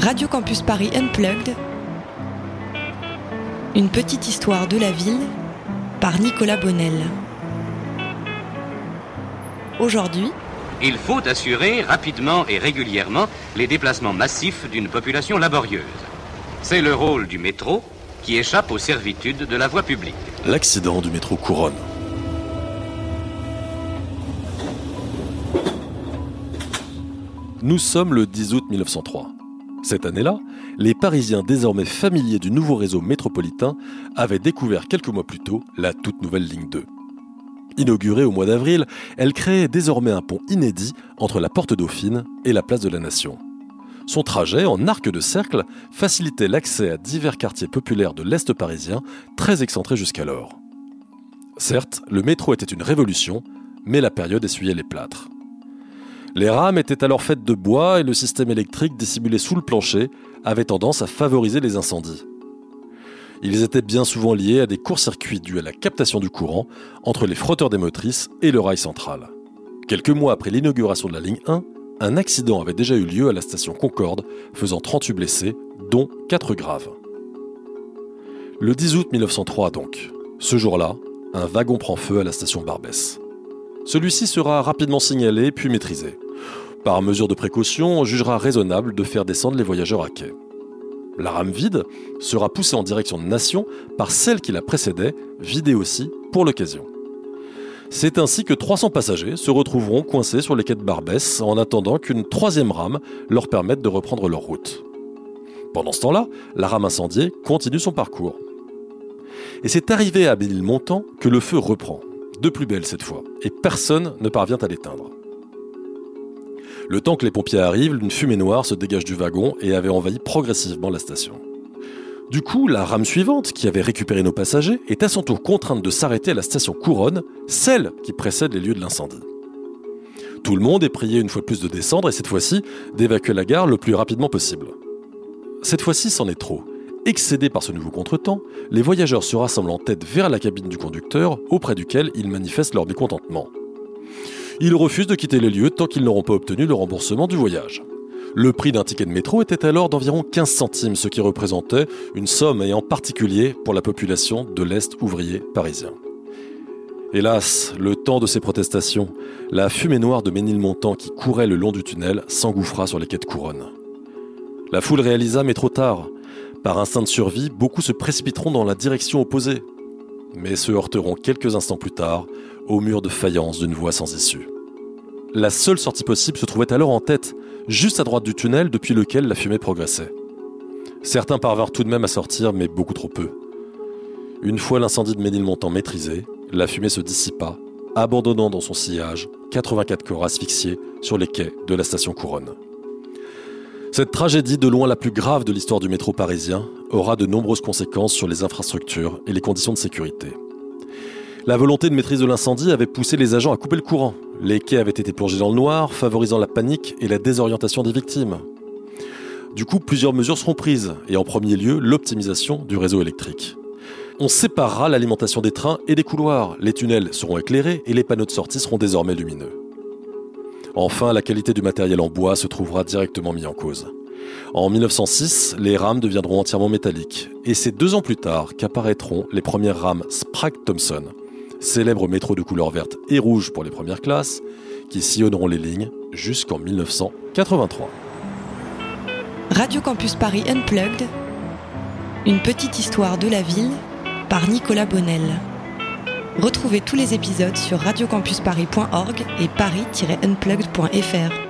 Radio Campus Paris Unplugged. Une petite histoire de la ville par Nicolas Bonnel. Aujourd'hui, il faut assurer rapidement et régulièrement les déplacements massifs d'une population laborieuse. C'est le rôle du métro qui échappe aux servitudes de la voie publique. L'accident du métro Couronne. Nous sommes le 10 août 1903. Cette année-là, les Parisiens désormais familiers du nouveau réseau métropolitain avaient découvert quelques mois plus tôt la toute nouvelle ligne 2. Inaugurée au mois d'avril, elle créait désormais un pont inédit entre la Porte Dauphine et la Place de la Nation. Son trajet en arc de cercle facilitait l'accès à divers quartiers populaires de l'Est parisien, très excentrés jusqu'alors. Certes, le métro était une révolution, mais la période essuyait les plâtres. Les rames étaient alors faites de bois et le système électrique dissimulé sous le plancher avait tendance à favoriser les incendies. Ils étaient bien souvent liés à des courts-circuits dus à la captation du courant entre les frotteurs des motrices et le rail central. Quelques mois après l'inauguration de la ligne 1, un accident avait déjà eu lieu à la station Concorde, faisant 38 blessés, dont 4 graves. Le 10 août 1903 donc. Ce jour-là, un wagon prend feu à la station Barbès. Celui-ci sera rapidement signalé puis maîtrisé. Par mesure de précaution, on jugera raisonnable de faire descendre les voyageurs à quai. La rame vide sera poussée en direction de Nation par celle qui la précédait, vidée aussi pour l'occasion. C'est ainsi que 300 passagers se retrouveront coincés sur les quais de Barbès en attendant qu'une troisième rame leur permette de reprendre leur route. Pendant ce temps-là, la rame incendiée continue son parcours. Et c'est arrivé à Bénilmontant que le feu reprend, de plus belle cette fois, et personne ne parvient à l'éteindre. Le temps que les pompiers arrivent, une fumée noire se dégage du wagon et avait envahi progressivement la station. Du coup, la rame suivante, qui avait récupéré nos passagers, est à son tour contrainte de s'arrêter à la station Couronne, celle qui précède les lieux de l'incendie. Tout le monde est prié une fois de plus de descendre et cette fois-ci d'évacuer la gare le plus rapidement possible. Cette fois-ci, c'en est trop. Excédés par ce nouveau contretemps, les voyageurs se rassemblent en tête vers la cabine du conducteur, auprès duquel ils manifestent leur mécontentement. Ils refusent de quitter les lieux tant qu'ils n'auront pas obtenu le remboursement du voyage. Le prix d'un ticket de métro était alors d'environ 15 centimes, ce qui représentait une somme ayant particulier pour la population de l'Est ouvrier parisien. Hélas, le temps de ces protestations, la fumée noire de Ménilmontant qui courait le long du tunnel s'engouffra sur les quais de couronne. La foule réalisa, mais trop tard. Par instinct de survie, beaucoup se précipiteront dans la direction opposée, mais se heurteront quelques instants plus tard au mur de faïence d'une voie sans issue. La seule sortie possible se trouvait alors en tête, juste à droite du tunnel depuis lequel la fumée progressait. Certains parvinrent tout de même à sortir, mais beaucoup trop peu. Une fois l'incendie de Ménilmontant maîtrisé, la fumée se dissipa, abandonnant dans son sillage 84 corps asphyxiés sur les quais de la station Couronne. Cette tragédie, de loin la plus grave de l'histoire du métro parisien, aura de nombreuses conséquences sur les infrastructures et les conditions de sécurité. La volonté de maîtrise de l'incendie avait poussé les agents à couper le courant. Les quais avaient été plongés dans le noir, favorisant la panique et la désorientation des victimes. Du coup, plusieurs mesures seront prises, et en premier lieu, l'optimisation du réseau électrique. On séparera l'alimentation des trains et des couloirs, les tunnels seront éclairés et les panneaux de sortie seront désormais lumineux. Enfin, la qualité du matériel en bois se trouvera directement mis en cause. En 1906, les rames deviendront entièrement métalliques, et c'est deux ans plus tard qu'apparaîtront les premières rames Sprague-Thompson, célèbre métro de couleur verte et rouge pour les premières classes, qui sillonneront les lignes jusqu'en 1983. Radio Campus Paris Unplugged, une petite histoire de la ville par Nicolas Bonnel. Retrouvez tous les épisodes sur radiocampusparis.org et paris-unplugged.fr.